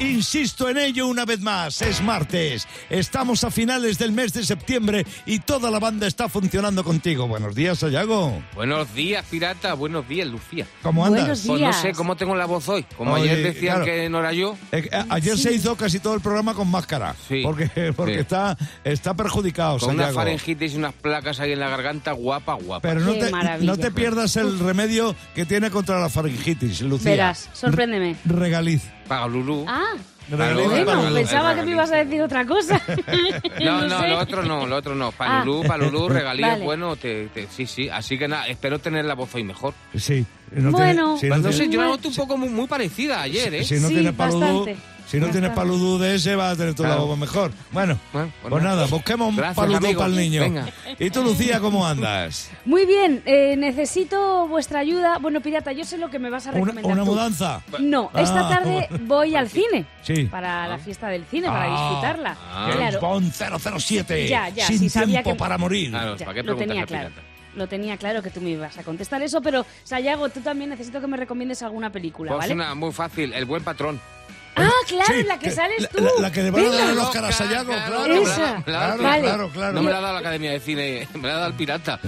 Insisto en ello una vez más, es martes. Estamos a finales del mes de septiembre y toda la banda está funcionando contigo. Buenos días, Sayago. Buenos días, pirata. Buenos días, Lucía. ¿Cómo Buenos andas? días. Pues no sé cómo tengo la voz hoy. Como Oye, ayer decían claro. que no era yo. Eh, a- ayer se hizo casi todo el programa con máscara. Sí, Porque, porque sí. está, está perjudicado, Con una faringitis y unas placas ahí en la garganta, guapa, guapa. Pero no Qué te, maravilla. no te pierdas el remedio que tiene contra la faringitis, Lucía. Verás, sorpréndeme. Re- regaliz. Paga Lulú. Ah, para bueno, pensaba que me ibas a decir otra cosa. No, no, sé. lo otro no, lo otro no. Ah. Palulú, palulú, regalías, Vale. bueno, te, te- sí, sí. Así que nada, espero tener la voz hoy mejor. Sí. No Bueno. tiene- si Pues no no sé, tiene- yo la noto un poco muy, muy parecida ayer, ¿eh? Si no Sí, tienes paludú, si no tienes paludú de ese, vas a tener tu Claro. la mejor. Bueno, Bueno, pues pues nada. busquemos un paludú para el niño. Venga. ¿Y tú, Lucía, cómo andas? Muy bien, eh, necesito vuestra ayuda. Bueno, pirata, yo sé lo que me vas a ¿Una, recomendar. una mudanza? No, esta Ah, tarde voy al cine. Sí. Para la fiesta del cine, para Ah, disfrutarla. ah. Claro, Bond 007. Ya, ya, sin sí, tiempo que- para morir. Claro, ya, ¿para qué lo tenía claro. pirata? Lo tenía claro que tú me ibas a contestar eso, pero Sayago, tú también necesito que me recomiendes alguna película, Pues ¿vale? una muy fácil, El Buen Patrón. Ah, claro, Sí, la que, sales la- tú. La, la que le van a dar Venga. el Oscar a Sayago, claro. Esa. Claro, Vale. claro, claro. No me la ha dado la Academia de Cine, me la ha dado el pirata.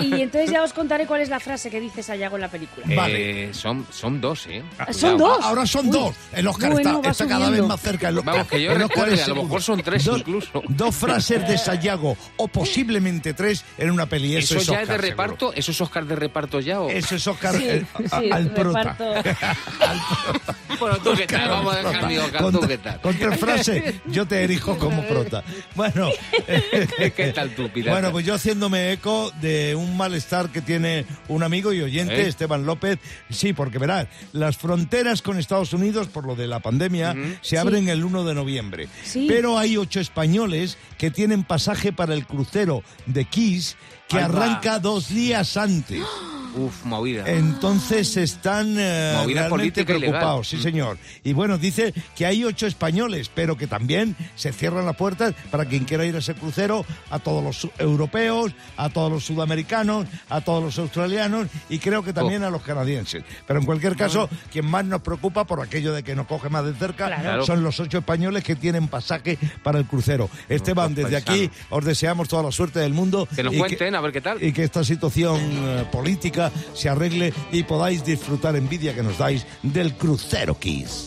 Y, y entonces ya os contaré cuál es la frase que dice Sayago en la película. Vale. Eh, son, son dos, ¿eh? Son Cuidado. dos. Ahora son Uy. dos. El Oscar Bueno, está, cada vez más cerca. El, Vamos, que yo el Oscar recuerde, es a lo seguro. mejor son tres dos, incluso. Dos frases de Sayago, o posiblemente tres, en una peli. Eso, ¿Eso es ya Oscar, es de seguro. reparto? ¿Eso es Oscar de reparto ya o...? Eso es Oscar Sí, eh, a- sí, al prota. reparto. Bueno, tú qué tal, vamos a dejar Oscar, con, tú qué tal. con tres frases, yo te erijo como prota. Bueno, ¿Qué tal tú, pirata? bueno, pues yo haciéndome eco de un malestar que tiene un amigo y oyente, ¿Eh? Esteban López. Sí, porque verás, las fronteras con Estados Unidos, por lo de la pandemia, se abren el 1 de noviembre. Sí. Pero hay ocho españoles que tienen pasaje para el crucero de Kiss que va. arranca dos días antes. Uf, movida. Entonces están eh, Movida realmente preocupados, sí Mm. señor. Y bueno, dice que hay ocho españoles, pero que también se cierran las puertas para quien quiera ir a ese crucero, a todos los europeos, a todos los sudamericanos, a todos los australianos y creo que también Oh. a los canadienses. Pero en cualquier caso, quien más nos preocupa por aquello de que nos coge más de cerca Claro. son los ocho españoles que tienen pasaje para el crucero. Esteban, desde aquí os deseamos toda la suerte del mundo. Que nos y cuenten, a ver qué tal. y que esta situación eh, política se arregle y podáis disfrutar envidia que nos dais del crucero Kiss.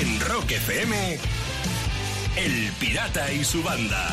En Rock FM, El Pirata y su banda.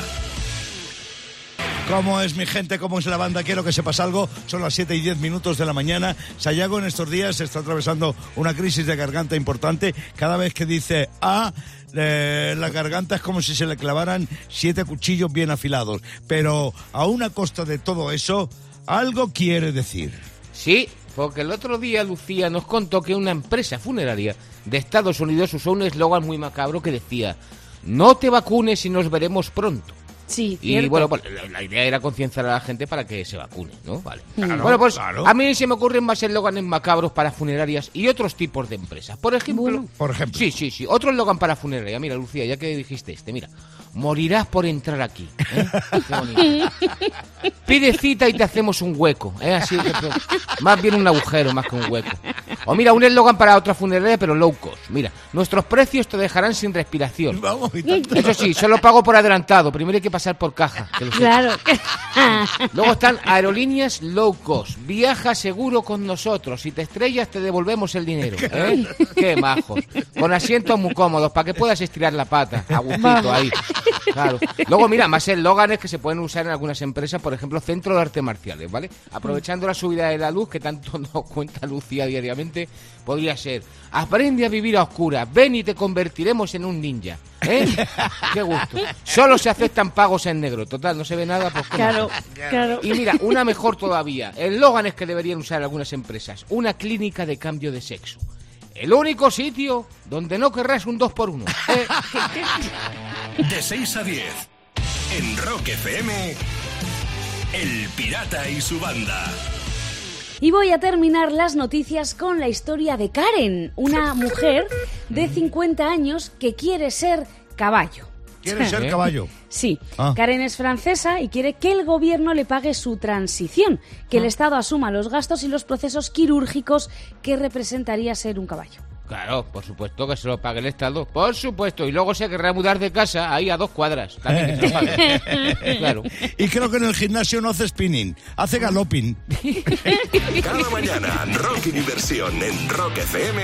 ¿Cómo es mi gente? ¿Cómo es la banda? Quiero que sepas algo. Son las 7 y 10 minutos de la mañana. Sayago en estos días está atravesando una crisis de garganta importante. Cada vez que dice A, eh, la garganta es como si se le clavaran siete cuchillos bien afilados. Pero a una costa de todo eso, algo quiere decir. Sí, porque el otro día Lucía nos contó que una empresa funeraria de Estados Unidos usó un eslogan muy macabro que decía no te vacunes y nos veremos pronto. Sí, Y cierto. bueno, pues, la, la idea era concienciar a la gente para que se vacune, ¿no? Vale. Claro, bueno, pues claro. a mí se me ocurren más eslóganes macabros para funerarias y otros tipos de empresas. Por ejemplo, Bueno. Por ejemplo. Sí, sí, sí. Otro eslogan para funeraria. Mira, Lucía, ya que dijiste este, mira. Morirás por entrar aquí. ¿eh? Qué bonito. Pide cita y te hacemos un hueco. ¿eh? Así que, pero, más bien un agujero más que un hueco. O mira, un eslogan para otra funeraria, pero low cost. Mira, nuestros precios te dejarán sin respiración. Vamos, y tanto. Eso sí, solo pago por adelantado. Primero hay que pasar por caja. que lo sepas. Claro. Luego están aerolíneas low cost. Viaja seguro con nosotros. Si te estrellas, te devolvemos el dinero. ¿eh? Qué majos. Con asientos muy cómodos para que puedas estirar la pata. A gustito ahí. Claro. Luego, mira, más eslóganes que se pueden usar en algunas empresas, por ejemplo, Centro de Artes Marciales, ¿vale? Aprovechando la subida de la luz, que tanto nos cuenta Lucía diariamente, podría ser, aprende a vivir a oscuras, ven y te convertiremos en un ninja. ¿Eh? Qué gusto. Solo se aceptan pagos en negro. Total, no se ve nada, pues Claro, claro. Y mira, una mejor todavía. Eslóganes que deberían usar algunas empresas. Una clínica de cambio de sexo. El único sitio donde no querrás un 2 por 1 De 6 a 10. En Rock FM, El Pirata y su banda. Y voy a terminar las noticias con la historia de Karen, una mujer de 50 años que quiere ser caballo. Quiere ser caballo. Sí, Ah. Karen es francesa y quiere que el gobierno le pague su transición, que Ah. el Estado asuma los gastos y los procesos quirúrgicos que representaría ser un caballo. Claro, por supuesto que se lo pague el Estado. Por supuesto. Y luego se querrá mudar de casa ahí a dos cuadras. También que se lo pague. Claro. Y creo que en el gimnasio no hace spinning, hace galoping. Cada mañana, Rocky Diversión en Rock FM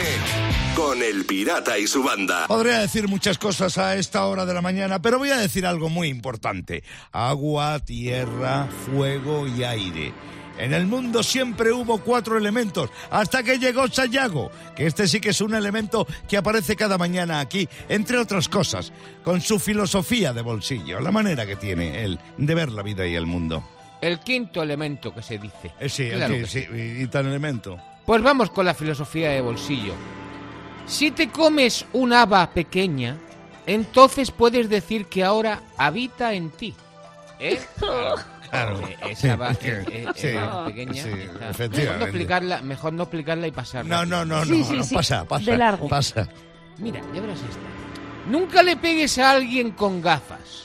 con El Pirata y su banda. Podría decir muchas cosas a esta hora de la mañana, pero voy a decir algo muy importante. Agua, tierra, fuego y aire. En el mundo siempre hubo cuatro elementos, hasta que llegó Sayago, que este sí que es un elemento que aparece cada mañana aquí, entre otras cosas, con su filosofía de bolsillo, la manera que tiene él de ver la vida y el mundo. El quinto elemento que se dice. Eh, sí, Claro que sí, y, y tan elemento. Pues vamos con la filosofía de bolsillo. Si te comes un haba pequeña, entonces puedes decir que ahora habita en ti. ¿Eh? Claro. Eh, Esa porque- eh, eh, pequeña. Mejor no, explicarla, mejor no explicarla y pasarla. No, no, no, no, Sí, sí, no, sí, pasa, pasa. de largo. Pasa. Mira, ya verás esta. Nunca le pegues a alguien con gafas.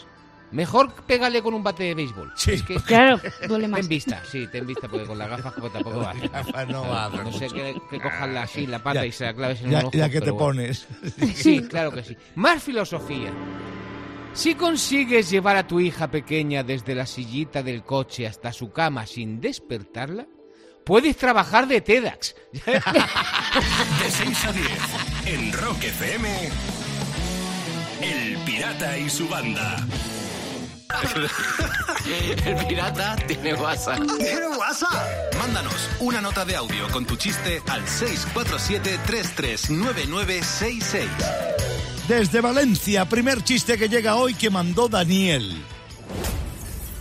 Mejor pégale con un bate de béisbol. Sí. Es que Claro, duele más. ten vista, sí, ten vista, porque con las gafas como tampoco va. Gafas no va hacer No sé que, que cojas así la pata Ya- y se la claves en Ya, un ojo. ya que te bueno. pones. Sí, claro que sí. Más filosofía. Si consigues llevar a tu hija pequeña desde la sillita del coche hasta su cama sin despertarla, puedes trabajar de TEDx. De 6 a 10 en Rock FM. El Pirata y su banda. El pirata tiene WhatsApp. ¿Tiene WhatsApp? Mándanos una nota de audio con tu chiste al 647-339966. Desde Valencia, primer chiste que llega hoy que mandó Daniel.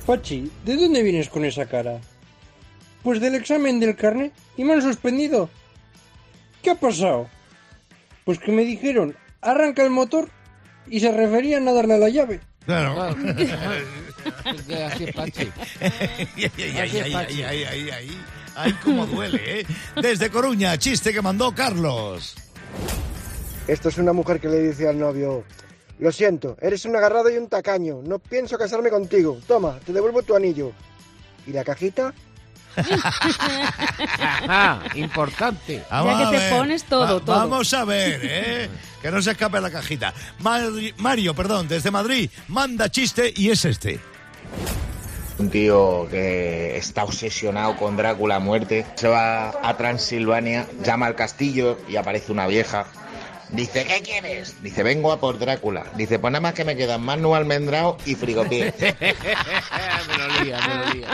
Pachi, ¿de dónde vienes con esa cara? Pues del examen del carnet y me han suspendido. ¿Qué ha pasado? Pues que me dijeron, arranca el motor y se referían a darle la llave. Claro. Es que Así es, Pachi. ay, ay, ay, Así es, ay, Pachi. ay, ay, ay, ay, cómo duele, ¿eh? Desde Coruña, chiste que mandó Carlos. Esto es una mujer que le dice al novio, lo siento, eres un agarrado y un tacaño, no pienso casarme contigo, toma, te devuelvo tu anillo. ¿Y la cajita? Ajá, importante. Vamos que a te ver. pones todo, todo. Vamos a ver, ¿eh? Que no se escape la cajita. Mari- Mario, perdón, desde Madrid, manda chiste y es este. Un tío que está obsesionado con Drácula a muerte se va a Transilvania, llama al castillo y aparece una vieja. Dice, ¿qué quieres? Dice, vengo a por Drácula. Dice, pues nada más que me quedan Manu almendrado y frigopié. me lo lía, me lo lía.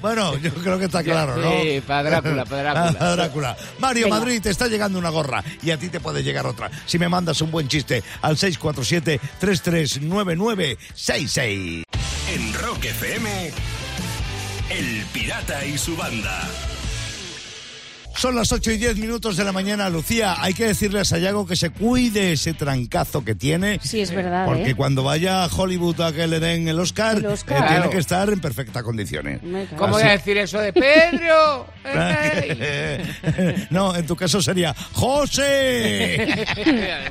Bueno, yo creo que está claro, ¿no? Sí, para Drácula, para Drácula. Para Drácula. Mario Venga. Madrid, te está llegando una gorra y a ti te puede llegar otra. Si me mandas un buen chiste al 647-339966. En Rock FM. El Pirata y su banda. Son las 8 y 10 minutos de la mañana, Lucía. Hay que decirle a Sayago que se cuide ese trancazo que tiene. Sí, es verdad, Porque ¿eh? cuando vaya a Hollywood a que le den el Oscar, El Oscar. eh, tiene que estar en perfectas condiciones. ¿Cómo voy a decir eso de Pedro? No, en tu caso sería José.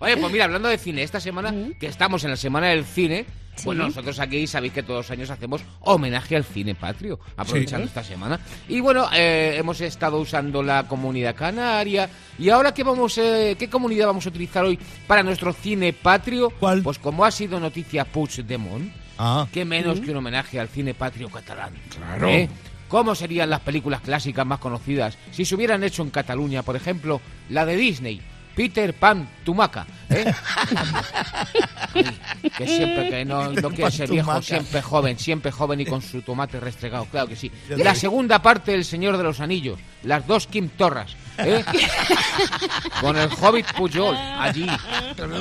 Oye, pues mira, hablando de cine, esta semana que estamos en la semana del cine, Sí. bueno, nosotros aquí sabéis que todos los años hacemos homenaje al cine patrio, aprovechando esta semana. Y bueno, eh, hemos estado usando la comunidad canaria. ¿Y ahora qué, vamos, eh, qué comunidad vamos a utilizar hoy para nuestro cine patrio? ¿Cuál? Pues como ha sido noticia Puigdemont, Ah, qué menos que un homenaje al cine patrio catalán. Claro. ¿Eh? ¿Cómo serían las películas clásicas más conocidas si se hubieran hecho en Cataluña, por ejemplo, la de Disney, Peter Pan Tumaca? ¿eh? Que siempre que no, no quiere ser viejo, Tumaca. siempre joven, siempre joven y con su tomate restregado, claro que sí. La segunda parte del Señor de los Anillos, las dos Kim Torras, ¿eh? con el Hobbit Pujol allí.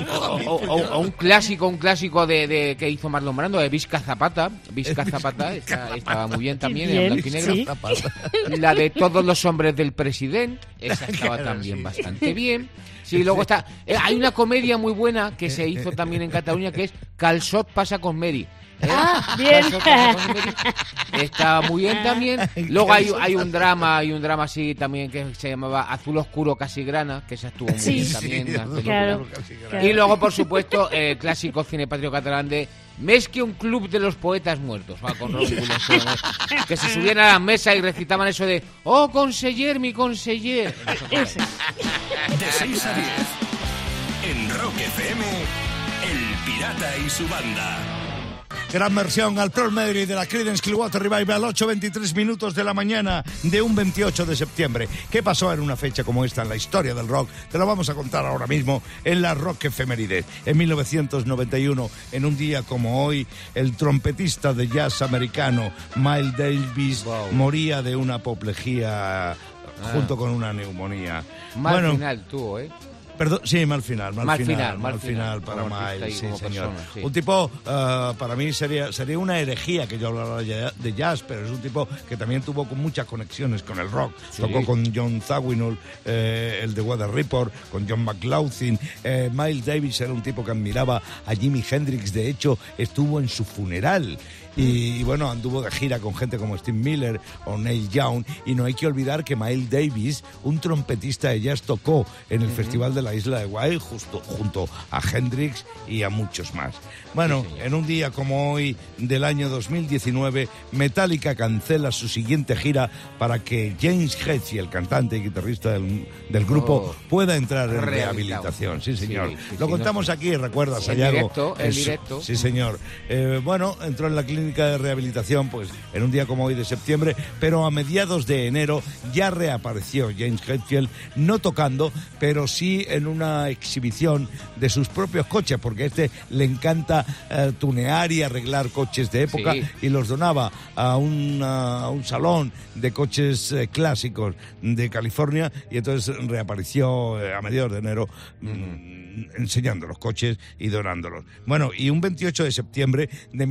O, o- o- o un clásico, un clásico de, de- que hizo Marlon Brando, de Vizca Zapata. Vizca Zapata está- estaba muy bien también, en blanco y negro. sí. La de todos los hombres del presidente, esa estaba también bastante bien. Sí, luego está. eh, hay una comedia muy buena que se hizo también en Cataluña que es Calçot pasa con Mary. ¿Eh? Ah, bien. Está muy bien también. Luego hay, hay un drama, hay un drama así también que se llamaba Azul Oscuro Casi Grana, que se estuvo muy Sí. bien también. Sí, película. Claro. Y luego, por supuesto, el clásico cine patrio catalán de Més que un club de los poetas muertos, va, con ¿eh? que se subían a la mesa y recitaban eso de ¡Oh, conseller, mi conseller! De 6 a 10. En Rock FM, El Pirata y su banda. Gran versión al Pro Medley de la Creedence Clearwater Revival, 8.23 minutos de la mañana de un 28 de septiembre. ¿Qué pasó en una fecha como esta en la historia del rock? Te lo vamos a contar ahora mismo en la Rock Efemérides. En 1991, en un día como hoy, el trompetista de jazz americano Miles Davis Wow. moría de una apoplejía junto con una neumonía. Mal bueno, final tuvo, ¿eh? Perdón, sí, mal final, mal, Mal final, final, mal final para Miles, sí, señor. persona, sí. Un tipo, ah, para mí sería, sería una herejía que yo hablara de jazz, pero es un tipo que también tuvo muchas conexiones con el rock. Sí. Tocó con John Zawinul, eh, el de Weather Report, con John McLaughlin. Eh, Miles Davis era un tipo que admiraba a Jimi Hendrix, de hecho, estuvo en su funeral. Y, y bueno, anduvo de gira con gente como Steve Miller o Neil Young. Y no hay que olvidar que Miles Davis, un trompetista de jazz, tocó en el Festival de la Isla de Guay justo, junto a Hendrix y a muchos más. Bueno, en un día como hoy del año 2019, Metallica cancela su siguiente gira para que James Hetfield, el cantante y guitarrista del, del grupo, Oh. pueda entrar en rehabilitación. Sí, señor. Sí, sí, Lo contamos no- aquí, recuerdas, En Sayago. directo, en directo. Sí, señor. Eh, bueno, entró en la clínica de rehabilitación pues en un día como hoy de septiembre, pero a mediados de enero ya reapareció James Hetfield, no tocando, pero sí en una exhibición de sus propios coches, porque a este le encanta eh, tunear y arreglar coches de época Sí. y los donaba a, una- a un salón de coches eh, clásicos de California y entonces reapareció eh, a mediados de enero mm, enseñando los coches y donándolos. Bueno, y un 28 de septiembre de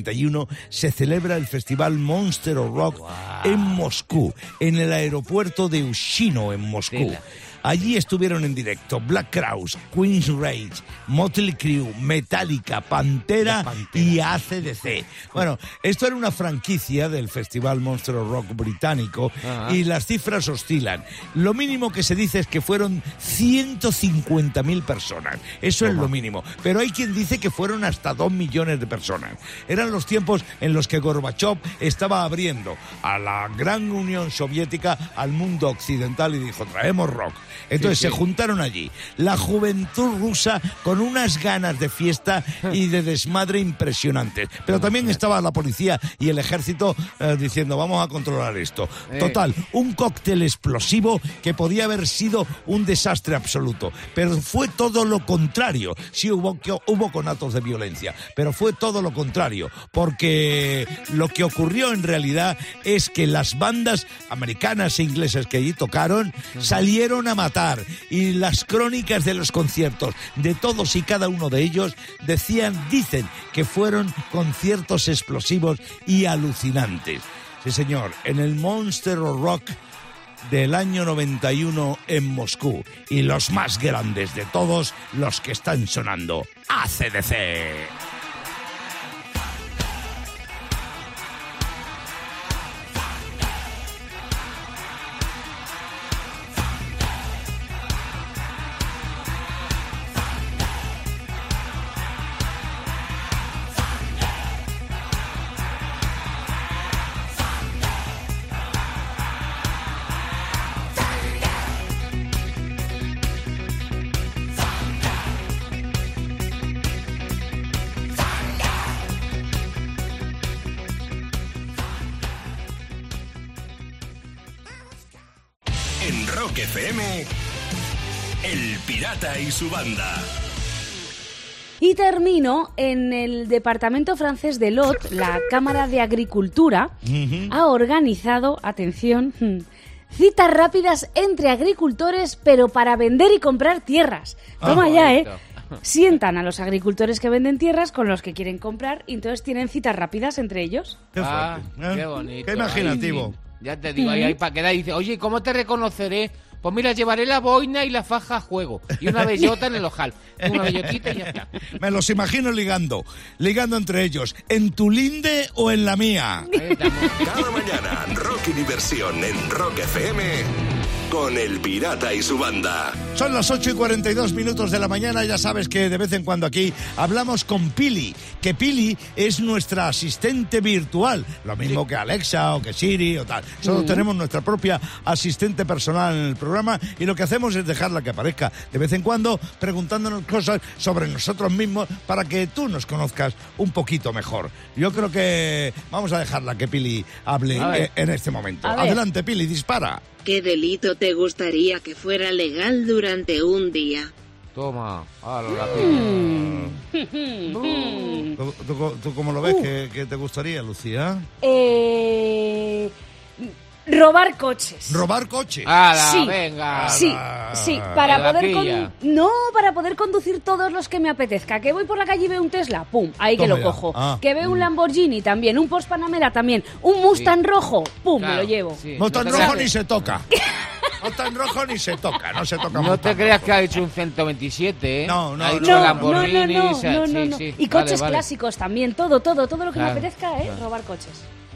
1991 se celebra el festival Monster of Rock en Moscú, en el aeropuerto de Ushino en Moscú. Tela. Allí estuvieron en directo Black Crowes, Queen's Rage, Motley Crue, Metallica, Pantera, y ACDC. Bueno, esto era una franquicia del Festival Monster of Rock británico Ajá. y las cifras oscilan. Lo mínimo que se dice es que fueron 150.000 personas. Eso es lo mínimo. Pero hay quien dice que fueron hasta 2 millones de personas. Eran los tiempos en los que Gorbachev estaba abriendo a la gran Unión Soviética al mundo occidental y dijo, traemos rock. Entonces Sí, sí. se juntaron allí la juventud rusa con unas ganas de fiesta y de desmadre impresionantes. Pero también estaba la policía y el ejército eh, diciendo, vamos a controlar esto. Total, un cóctel explosivo que podía haber sido un desastre absoluto. Pero fue todo lo contrario. Sí hubo, que, hubo conatos de violencia, pero fue todo lo contrario. Porque lo que ocurrió en realidad es que las bandas americanas e inglesas que allí tocaron salieron a Y las crónicas de los conciertos de todos y cada uno de ellos decían, dicen que fueron conciertos explosivos y alucinantes. Sí, señor, en el Monster Rock del año 91 en Moscú. Y los más grandes de todos, los que están sonando. ACDC. Su banda. Y termino en el departamento francés de Lot, la Cámara de Agricultura ha organizado, atención, citas rápidas entre agricultores, pero para vender y comprar tierras. Toma Ah, ya, ¿eh? Sientan a los agricultores que venden tierras con los que quieren comprar y entonces tienen citas rápidas entre ellos. Qué Ah, fuerte, ¿eh? qué bonito. Qué imaginativo. Ya te digo, ahí hay para quedar y dice, oye, ¿cómo te reconoceré Pues mira, llevaré la boina y la faja a juego. Y una bellota en el ojal. Una bellotita y ya está. Me los imagino ligando, ligando entre ellos, ¿en tu linde o en la mía? Cada mañana, Rocky Diversión en Rock FM con El Pirata y su banda. Son las 8 y 42 minutos de la mañana, ya sabes que de vez en cuando aquí hablamos con Pili, que Pili es nuestra asistente virtual, lo mismo que Alexa o que Siri o tal. Solo tenemos nuestra propia asistente personal en el programa y lo que hacemos es dejarla que aparezca de vez en cuando preguntándonos cosas sobre nosotros mismos para que tú nos conozcas un poquito mejor. Yo creo que vamos a dejarla que Pili hable en este momento. Adelante Pili, dispara. ¿Qué delito te gustaría que fuera legal durante un día? Toma. ala, la ¿Tú, tú- tú cómo lo ves? ¿Qué, qué te gustaría, Lucía? Eh, robar coches. Robar coche. Ala, Sí. venga. Sí, sí, para poder con- no, para poder conducir todos los que me apetezca. Que voy por la calle y veo un Tesla, pum, ahí que lo ya. cojo. Ah. Que veo un Lamborghini también, un Porsche Panamera también, un Mustang rojo, pum, Claro, me lo llevo. sí. No tan te rojo ni se toca. No tan rojo ni se toca. No se toca No te creas rojo. que ha dicho un 127, ¿eh? No, no, Ha no. dicho No, no, no, Lamborghini, no, no, sí, no, no. sí. Y Vale, coches vale. clásicos también, todo, todo, todo lo que Claro, me apetezca, ¿eh? claro. Robar coches.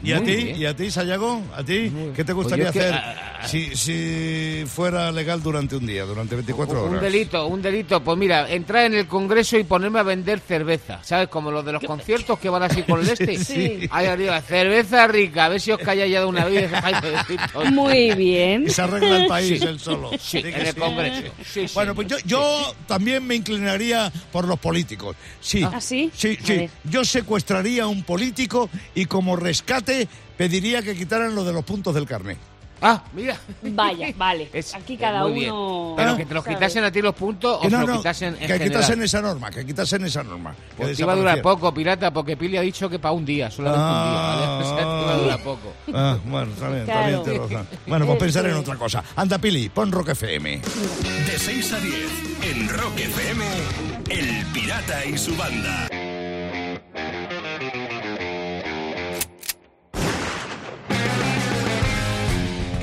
¿Y a ti? ¿Y a ti, Sayago? ¿A ti? ¿Qué te gustaría Pues que- hacer si, si fuera legal durante un día, durante 24 Un horas? delito, un delito. Pues mira, entrar en el Congreso y ponerme a vender cerveza. ¿Sabes? Como los de los conciertos que van así con el este. Sí. Ahí arriba, cerveza rica. A ver si os calláis ya de una vez. Muy bien. Y se arregla el país Sí. él solo. Sí, en el sí. Congreso. Bueno, pues yo, yo también me inclinaría por los políticos. Sí. ¿Ah, sí? Sí, sí. Yo secuestraría a un político y como rescate pediría que quitaran lo de los puntos del carnet. Ah, mira. Vaya, vale. Es- Aquí cada uno. Pero que te los quitasen a ti los puntos o Que se no, los no, quitasen en que general. quitasen esa norma, que quitasen esa norma. que Pues te iba a durar poco, pirata, porque Pili ha dicho que para un día, solamente un día. ¿vale? O sea, te iba a durar poco. Ah, bueno, está bien, está bien, Claro. tienes razón. Bueno, pues pensar en otra cosa. Anda, Pili, pon Rock FM. De 6 a 10 en Rock FM, El Pirata y su banda.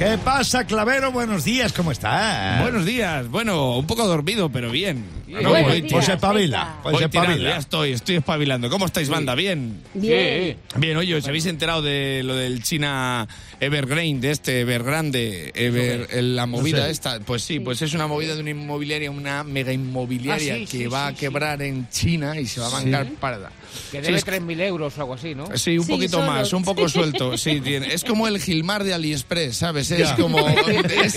¿Qué pasa, Clavero? Buenos días, ¿cómo estás? Buenos días. Bueno, un poco dormido, pero bien. Bien. No, Buenos voy, días. Pues se espabila, pues voy tirando, ya espabila. estoy, estoy espabilando. ¿Cómo estáis, banda? Bien. Bien. Bien, oye, ¿os habéis enterado de lo del China Evergrande, de este Evergrande, Ever, la movida sé. esta? Pues sí, pues es una movida de una inmobiliaria, una mega inmobiliaria Ah, sí, que sí, va sí, a quebrar en China y se va a mangar parda. Que debe es- 3.000 euros o algo así, ¿no? Sí, un Sí, poquito solo. más, un poco suelto. Sí, tiene. Es como el Gilmar de AliExpress, ¿sabes? Es Ya. como. es-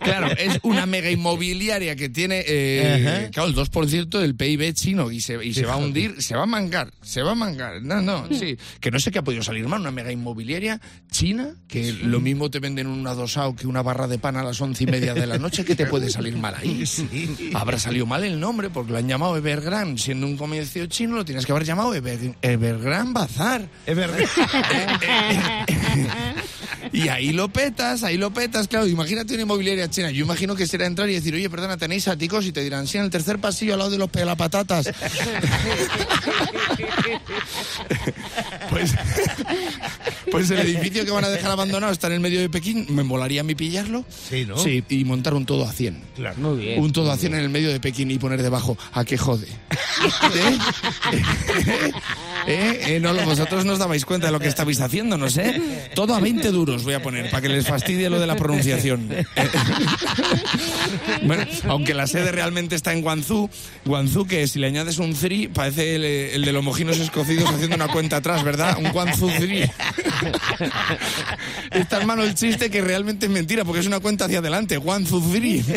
claro, es una mega inmobiliaria que tiene, eh. Claro, el 2% del PIB chino y se, y se va a hundir, se va a mangar, se va a mangar. No, no, sí. Que no sé qué ha podido salir mal, una mega inmobiliaria china, que lo mismo te venden un adosado que una barra de pan a las once y media de la noche, que te puede salir mal ahí? Habrá salido mal el nombre porque lo han llamado Evergrande, siendo un comercio chino, lo tienes que haber llamado Ever- Evergrande Bazar. Es verdad. Y ahí lo petas, ahí lo petas, claro. Imagínate una inmobiliaria china. Yo imagino que será entrar y decir, oye, perdona, tenéis áticos y te dirán, sí, en el tercer pasillo al lado de los pelapatatas. pues, pues el edificio que van a dejar abandonado está en el medio de Pekín. Me molaría a mí pillarlo. Sí, ¿no? Sí, y montar un todo a 100. Claro. Muy bien. Un todo a 100 en el medio de Pekín y poner debajo, ¿a qué jode? ¿Eh? ¿Eh? ¿Eh? No, vosotros no os dabais cuenta de lo que estabais haciendo, no sé. Todo a 20 duros voy a poner, para que les fastidie lo de la pronunciación. Eh, bueno, aunque la sede realmente está en Guangzhou, Guangzhou que si le añades un 3 parece el, el de los mojinos escocidos haciendo una cuenta atrás, ¿verdad? Un Guangzhou 3. es tan malo el chiste que realmente es mentira, porque es una cuenta hacia adelante, Guangzhou 3.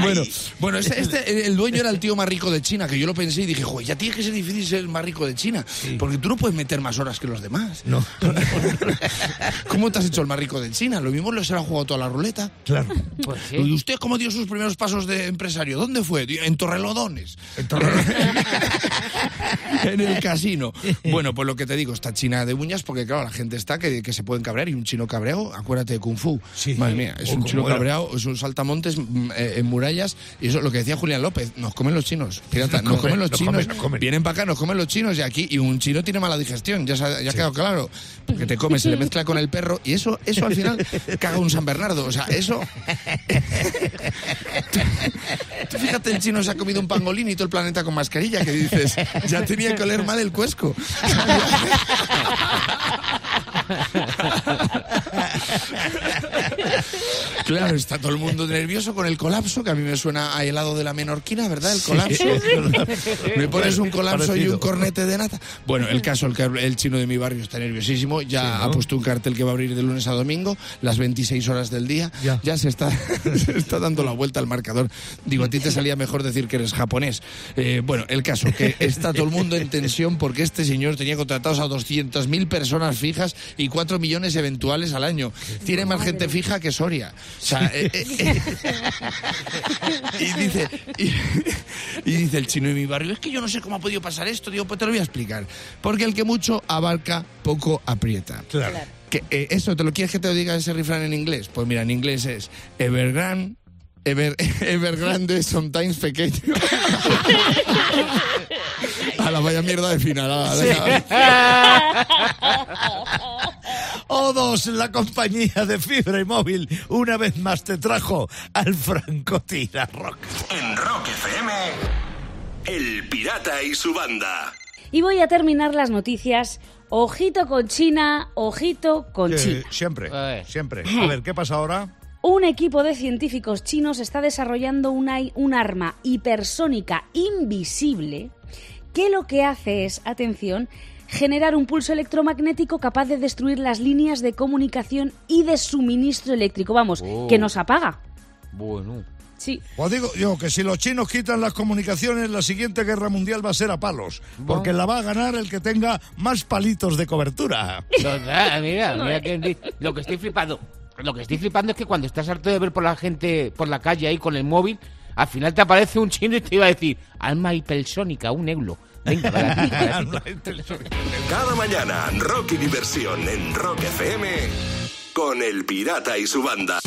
Bueno, bueno este, este- el dueño era el tío más rico de China, que yo lo pensé y dije, joder, ya tiene que ser difícil ser el más rico de China, porque tú no puedes meter más horas que los demás. No. ¿Cómo te has hecho el más rico de China? Lo mismo les ha jugado toda la ruleta. Claro. Pues sí. ¿Y usted cómo dio sus primeros pasos de empresario? ¿Dónde fue? En Torrelodones. en el casino. Bueno, pues lo que te digo, está China de uñas, porque claro, la gente está que, que se pueden cabrear y un chino cabreado, acuérdate de Kung Fu. Sí. Madre mía, es un chino era. cabreado, es un saltamontes mm, eh, en murallas, y eso es lo que decía Julián López, nos comen los chinos, pirata, Nos nos comen, comen los nos chinos, comen, nos comen. vienen para bacanos comen los chinos y aquí, y un chino tiene mala digestión, ya, se ha- ya ha quedado claro. Porque te comes, se le mezcla con el perro y eso, eso al final caga un San Bernardo. O sea, eso. Tú fíjate, el chino se ha comido un pangolín y todo el planeta con mascarilla, que dices, ya tenía que oler mal el cuesco. Claro, está todo el mundo nervioso con el colapso, que a mí me suena a helado de la menorquina, ¿verdad? El colapso. Me pones un colapso y un cornete de nata. Bueno, el caso, el, el chino de mi barrio está nerviosísimo, ya ha puesto un cartel que va a abrir de lunes a domingo, las 26 horas del día, ya, se, está, se está dando la vuelta al marcador. Digo, a ti te salía mejor decir que eres japonés. Eh, bueno, el caso, que está todo el mundo en tensión porque este señor tenía contratados a 200.000 personas fijas y 4 millones eventuales al año. Tiene más gente fija que Soria. O sea, eh, eh, eh. y dice y, y dice el chino de mi barrio, es que yo no sé cómo ha podido pasar esto. Digo, pues te lo voy a explicar. Porque el que mucho abarca, poco aprieta. Claro. Que, eh, ¿Eso te lo quieres que te lo diga ese refrán en inglés? Pues mira, en inglés es Evergrande, Ever, Evergrande, sometimes pequeño. A la vaya mierda de final. ala, venga. O2, la compañía de fibra y móvil, una vez más te trajo al Francotira Rock. En Rock FM, El Pirata y su banda. Y voy a terminar las noticias. Ojito con China, ojito con Eh, China. siempre, siempre. A ver, ¿qué pasa ahora? Un equipo de científicos chinos está desarrollando una, un arma hipersónica invisible que lo que hace es, atención, generar un pulso electromagnético capaz de destruir las líneas de comunicación y de suministro eléctrico. Vamos, Oh. que nos apaga. Bueno. Sí. Pues digo yo que si los chinos quitan las comunicaciones, la siguiente guerra mundial va a ser a palos. Porque la va a ganar el que tenga más palitos de cobertura. Total, mira, mira que lo que estoy flipando. Lo que estoy flipando es que cuando estás harto de ver por la gente por la calle ahí con el móvil, al final te aparece un chino y te iba a decir, alma hipersónica, un euro. Venga, para. Cada mañana, rock y diversión en Rock FM con El Pirata y su banda.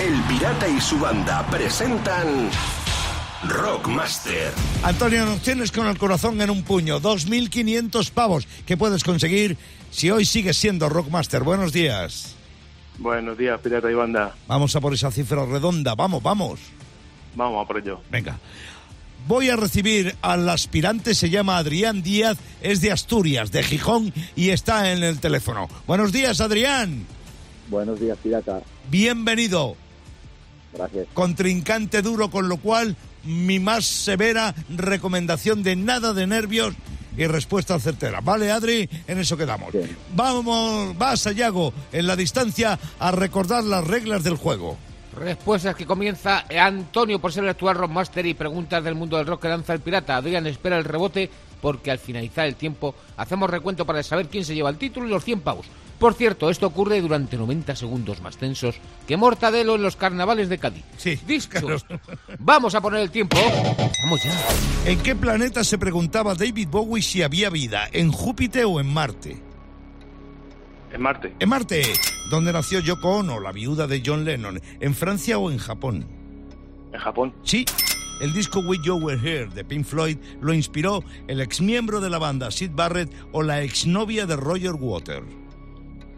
El Pirata y su banda presentan Rockmaster. Antonio, nos tienes con el corazón en un puño. 2.500 pavos que puedes conseguir si hoy sigues siendo Rockmaster. Buenos días. Buenos días, Pirata y Banda. Vamos a por esa cifra redonda. Vamos, vamos. Vamos a por ello. Venga. Voy a recibir al aspirante, se llama Adrián Díaz, es de Asturias, de Gijón, y está en el teléfono. Buenos días, Adrián. Buenos días, pirata. Bienvenido. Gracias. Contrincante duro, con lo cual mi más severa recomendación de nada de nervios y respuesta certera. ¿Vale, Adri? En eso quedamos. Vamos, vas a Yago en la distancia a recordar las reglas del juego. Respuestas que comienza Antonio por ser el actual rockmaster y preguntas del mundo del rock que lanza el pirata. Adrián espera el rebote porque al finalizar el tiempo hacemos recuento para saber quién se lleva el título y los 100 pavos. Por cierto, esto ocurre durante 90 segundos más tensos que Mortadelo en los carnavales de Cádiz. Sí, Dicho esto, vamos a poner el tiempo. Vamos ya. ¿En qué planeta se preguntaba David Bowie si había vida? ¿En Júpiter o en Marte? En Marte. En Marte, donde nació Yoko Ono, la viuda de John Lennon. ¿En Francia o en Japón? En Japón. Sí. El disco We You Were Here de Pink Floyd lo inspiró el exmiembro de la banda Sid Barrett o la exnovia de Roger Waters.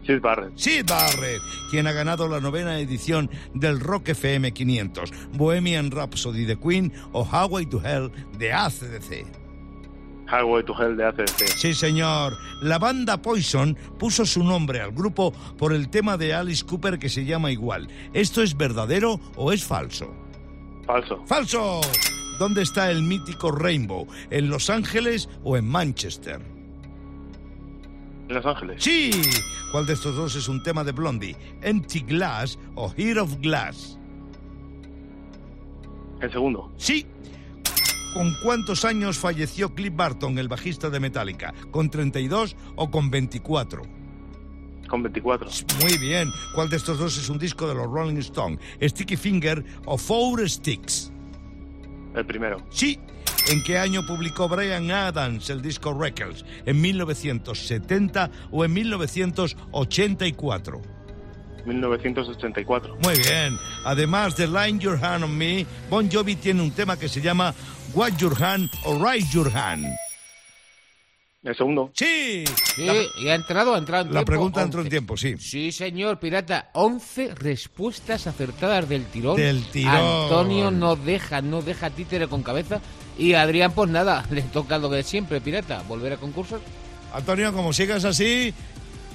Sid Barrett. Sid Barrett, quien ha ganado la novena edición del Rock FM 500, Bohemian Rhapsody de Queen o Highway to Hell de ACDC. Highway to Hell de ACDC. Sí, señor. La banda Poison puso su nombre al grupo por el tema de Alice Cooper que se llama igual. ¿Esto es verdadero o es falso? Falso. ¡Falso! ¿Dónde está el mítico Rainbow? ¿En Los Ángeles o en Manchester? En Los Ángeles. ¡Sí! ¿Cuál de estos dos es un tema de Blondie? ¿Empty Glass o Heart of Glass? El segundo. Sí. ¿Con cuántos años falleció Cliff Barton, el bajista de Metallica? ¿Con 32 o con 24? Con 24. Muy bien. ¿Cuál de estos dos es un disco de los Rolling Stones? ¿Sticky Finger o Four Sticks? El primero. Sí. ¿En qué año publicó Brian Adams el disco Records? ¿En 1970 o en 1984? 1984. Muy bien. Además de Line Your Hand on Me, Bon Jovi tiene un tema que se llama What Your Hand o Raise Your Hand. El segundo. Sí. Sí, y ha entrado, ha entrado en La tiempo, pregunta entró en 11. tiempo, sí. Sí, señor, pirata. 11 respuestas acertadas del tirón. Del tirón. Antonio no deja, no deja títere con cabeza. Y Adrián, pues nada, le toca lo de siempre, pirata. Volver a concursos. Antonio, como sigas así,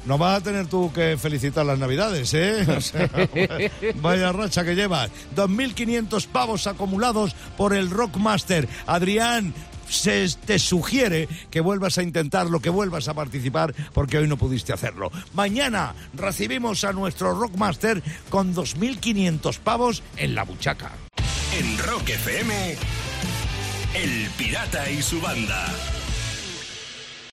no vas a tener tú que felicitar las navidades, ¿eh? O sea, vaya racha que llevas. 2.500 pavos acumulados por el Rockmaster. Adrián, se te sugiere que vuelvas a intentarlo, que vuelvas a participar, porque hoy no pudiste hacerlo. Mañana recibimos a nuestro Rockmaster con 2.500 pavos en la buchaca. En Rock FM, El Pirata y su banda.